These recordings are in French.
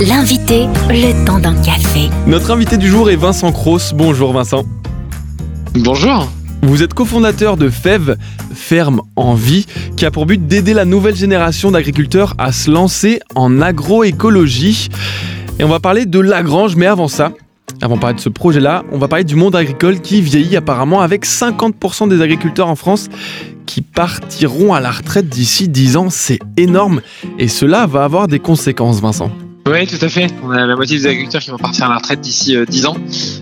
L'invité, le temps d'un café. Notre invité du jour est Vincent Cross. Bonjour Vincent. Bonjour. Vous êtes cofondateur de FEV, Ferme en Vie, qui a pour but d'aider la nouvelle génération d'agriculteurs à se lancer en agroécologie. Et on va parler de Lagrange, mais avant ça, avant de parler de ce projet-là, on va parler du monde agricole qui vieillit apparemment avec 50% des agriculteurs en France qui partiront à la retraite d'ici 10 ans. C'est énorme et cela va avoir des conséquences, Vincent. Oui, tout à fait. On a la moitié des agriculteurs qui vont partir à la retraite d'ici euh, 10 ans.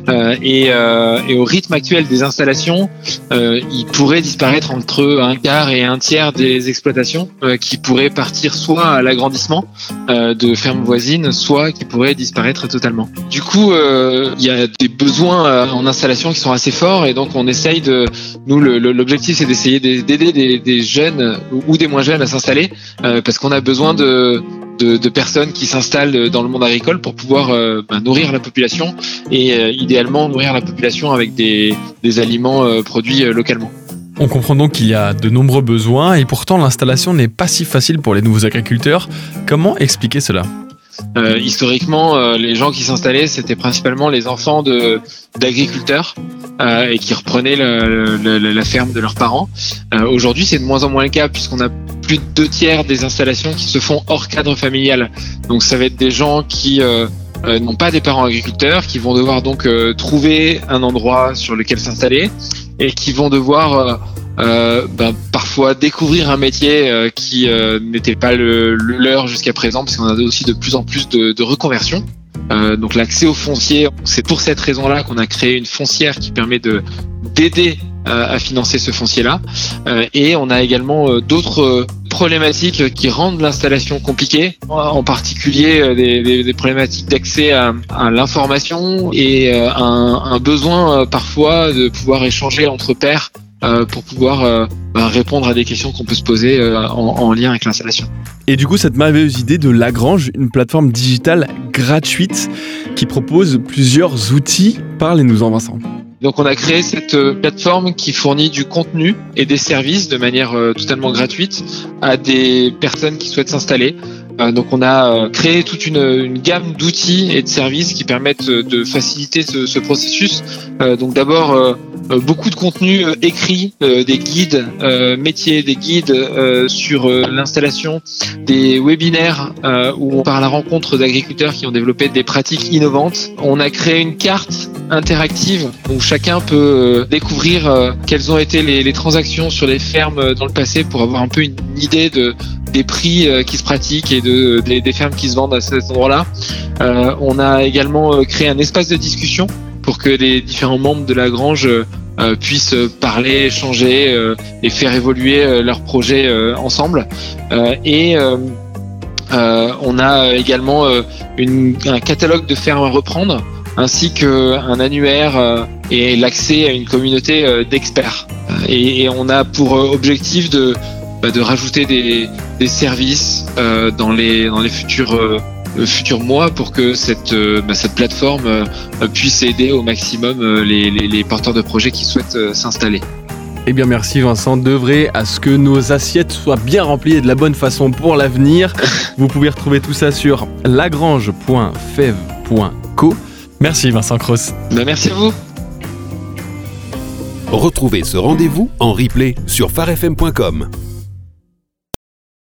Euh, et, euh, et, au rythme actuel des installations, euh, il pourrait disparaître entre un quart et un tiers des exploitations qui pourraient partir soit à l'agrandissement de fermes voisines, soit qui pourraient disparaître totalement. Du coup, il y a des besoins en installation qui sont assez forts et donc on essaye de... Nous, l'objectif, c'est d'essayer d'aider des, jeunes ou des moins jeunes à s'installer parce qu'on a besoin de de, de, personnes qui s'installent dans le monde agricole pour pouvoir euh, bah, nourrir la population et euh, idéalement nourrir la population avec des, des aliments euh, produits localement. On comprend donc qu'il y a de nombreux besoins et pourtant l'installation n'est pas si facile pour les nouveaux agriculteurs. Comment expliquer cela? Euh, historiquement, euh, les gens qui s'installaient, c'était principalement les enfants de d'agriculteurs euh, et qui reprenaient le, le, la ferme de leurs parents. Aujourd'hui, c'est de moins en moins le cas puisqu'on a plus de deux tiers des installations qui se font hors cadre familial. Donc, ça va être des gens qui n'ont pas des parents agriculteurs, qui vont devoir donc trouver un endroit sur lequel s'installer et qui vont devoir euh, ben, parfois découvrir un métier euh, qui euh, n'était pas le, le leur jusqu'à présent, parce qu'on a aussi de plus en plus de, de reconversions. Euh, donc l'accès au foncier, c'est pour cette raison-là qu'on a créé une foncière qui permet de d'aider à financer ce foncier-là. et on a également d'autres problématiques qui rendent l'installation compliquée, en particulier des, problématiques d'accès à, l'information et un, besoin parfois de pouvoir échanger entre pairs euh, pour pouvoir euh, bah, répondre à des questions qu'on peut se poser euh, en, en, lien avec l'installation. Et du coup, cette merveilleuse idée de Lagrange, une plateforme digitale gratuite qui propose plusieurs outils, parlez-nous-en Vincent. Donc on a créé cette plateforme qui fournit du contenu et des services de manière totalement gratuite à des personnes qui souhaitent s'installer. donc on a créé toute une, gamme d'outils et de services qui permettent de faciliter ce, ce processus. donc d'abord euh, beaucoup de contenu euh, écrit, euh, des guides métiers, des guides sur l'installation, des webinaires où on part à la rencontre d'agriculteurs qui ont développé des pratiques innovantes. On a créé une carte interactive où chacun peut découvrir quelles ont été les, les, transactions sur les fermes dans le passé pour avoir un peu une idée de des prix qui se pratiquent et de, des, des fermes qui se vendent à cet endroit-là. Euh, on a également créé un espace de discussion pour que les différents membres de la grange euh, puissent parler, échanger euh, et faire évoluer euh, leurs projets ensemble. et on a également un catalogue de fermes à reprendre ainsi qu'un annuaire et l'accès à une communauté d'experts. Et, on a pour objectif de, bah, de rajouter des, des services dans, les, dans les futurs futurs mois pour que cette, euh, bah, cette plateforme euh, puisse aider au maximum euh, les, les, les porteurs de projets qui souhaitent s'installer. Eh bien merci Vincent, d'œuvrer à ce que nos assiettes soient bien remplies et de la bonne façon pour l'avenir. Vous pouvez retrouver tout ça sur lagrange.fev.co. Merci Vincent Cross. Ben, merci à vous. Retrouvez ce rendez-vous en replay sur farfm.com.